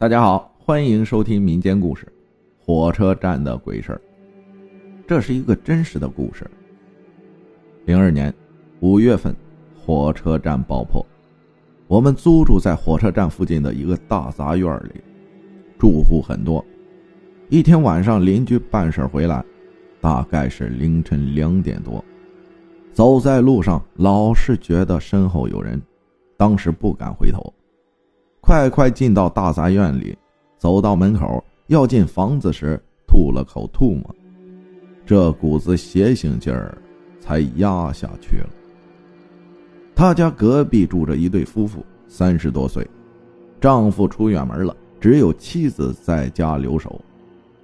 大家好，欢迎收听民间故事《火车站的鬼事儿》。这是一个真实的故事。零二年五月份，火车站爆破。我们租住在火车站附近的一个大杂院里，住户很多。一天晚上，邻居办事回来，大概是凌晨两点多，走在路上老是觉得身后有人，当时不敢回头。快快进到大杂院里，走到门口要进房子时，吐了口唾沫，这股子邪性劲儿才压下去了。他家隔壁住着一对夫妇，三十多岁，丈夫出远门了，只有妻子在家留守。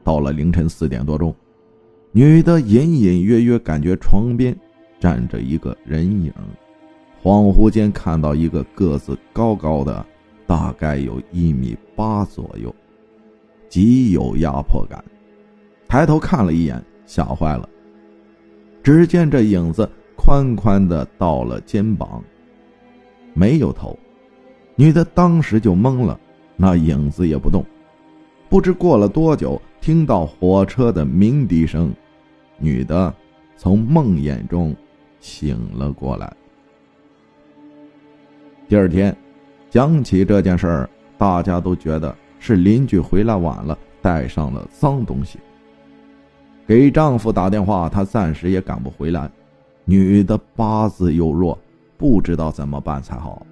到了凌晨四点多钟，女的隐隐约约感觉床边站着一个人影，恍惚间看到一个个子高高的。大概有一米八左右，极有压迫感。抬头看了一眼，吓坏了。只见这影子宽宽的到了肩膀，没有头。女的当时就懵了，那影子也不动。不知过了多久，听到火车的鸣笛声，女的从梦魇中醒了过来。第二天。讲起这件事儿，大家都觉得是邻居回来晚了，带上了脏东西。给丈夫打电话，他暂时也赶不回来。女的八字又弱，不知道怎么办才好。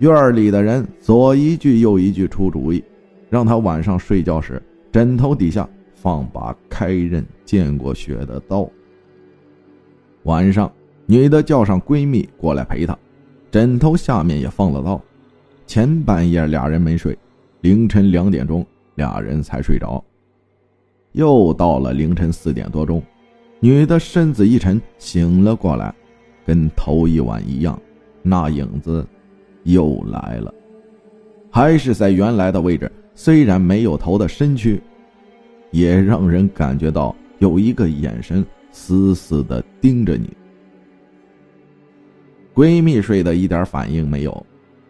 院里的人左一句右一句出主意，让她晚上睡觉时枕头底下放把开刃见过血的刀。晚上，女的叫上闺蜜过来陪她。枕头下面也放了刀，前半夜俩人没睡，凌晨两点钟俩人才睡着。又到了凌晨四点多钟，女的身子一沉醒了过来，跟头一晚一样，那影子又来了，还是在原来的位置，虽然没有头的身躯，也让人感觉到有一个眼神死死的盯着你。闺蜜睡得一点反应没有，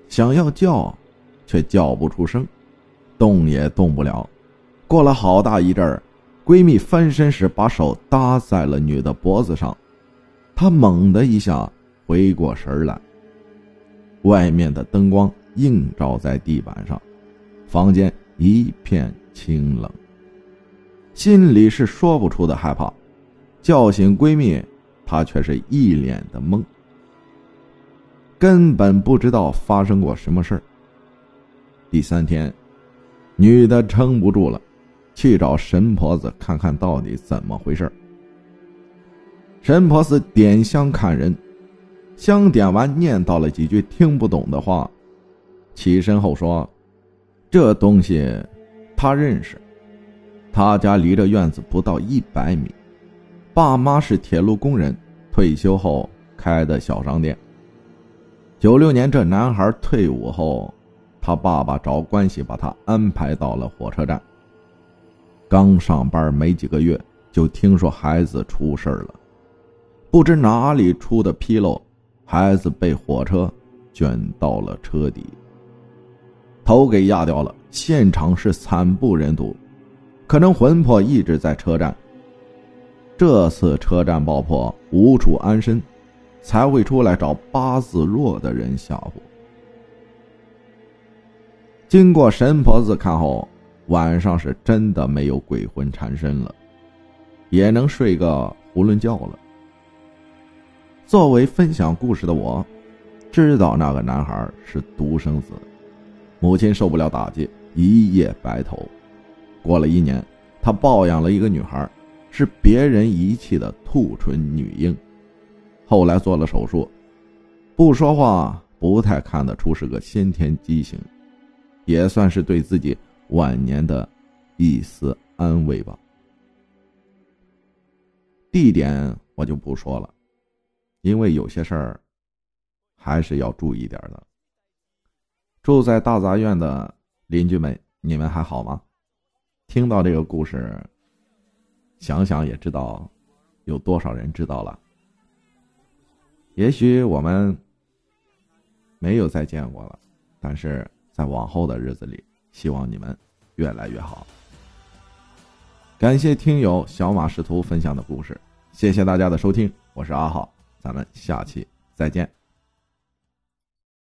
想要叫，却叫不出声，动也动不了。过了好大一阵儿，闺蜜翻身时把手搭在了女的脖子上，她猛的一下回过神来。外面的灯光映照在地板上，房间一片清冷。心里是说不出的害怕，叫醒闺蜜，她却是一脸的懵。根本不知道发生过什么事儿。第三天，女的撑不住了，去找神婆子看看到底怎么回事神婆子点香看人，香点完念叨了几句听不懂的话，起身后说：“这东西，他认识。他家离这院子不到一百米，爸妈是铁路工人，退休后开的小商店。”九六年，这男孩退伍后，他爸爸找关系把他安排到了火车站。刚上班没几个月，就听说孩子出事了，不知哪里出的纰漏，孩子被火车卷到了车底，头给压掉了，现场是惨不忍睹，可能魂魄一直在车站。这次车站爆破，无处安身。才会出来找八字弱的人吓唬。经过神婆子看后，晚上是真的没有鬼魂缠身了，也能睡个囫囵觉了。作为分享故事的我，知道那个男孩是独生子，母亲受不了打击，一夜白头。过了一年，他抱养了一个女孩，是别人遗弃的兔唇女婴。后来做了手术，不说话，不太看得出是个先天畸形，也算是对自己晚年的一丝安慰吧。地点我就不说了，因为有些事儿还是要注意点的。住在大杂院的邻居们，你们还好吗？听到这个故事，想想也知道有多少人知道了。也许我们没有再见过了，但是在往后的日子里，希望你们越来越好。感谢听友小马识途分享的故事，谢谢大家的收听，我是阿浩，咱们下期再见。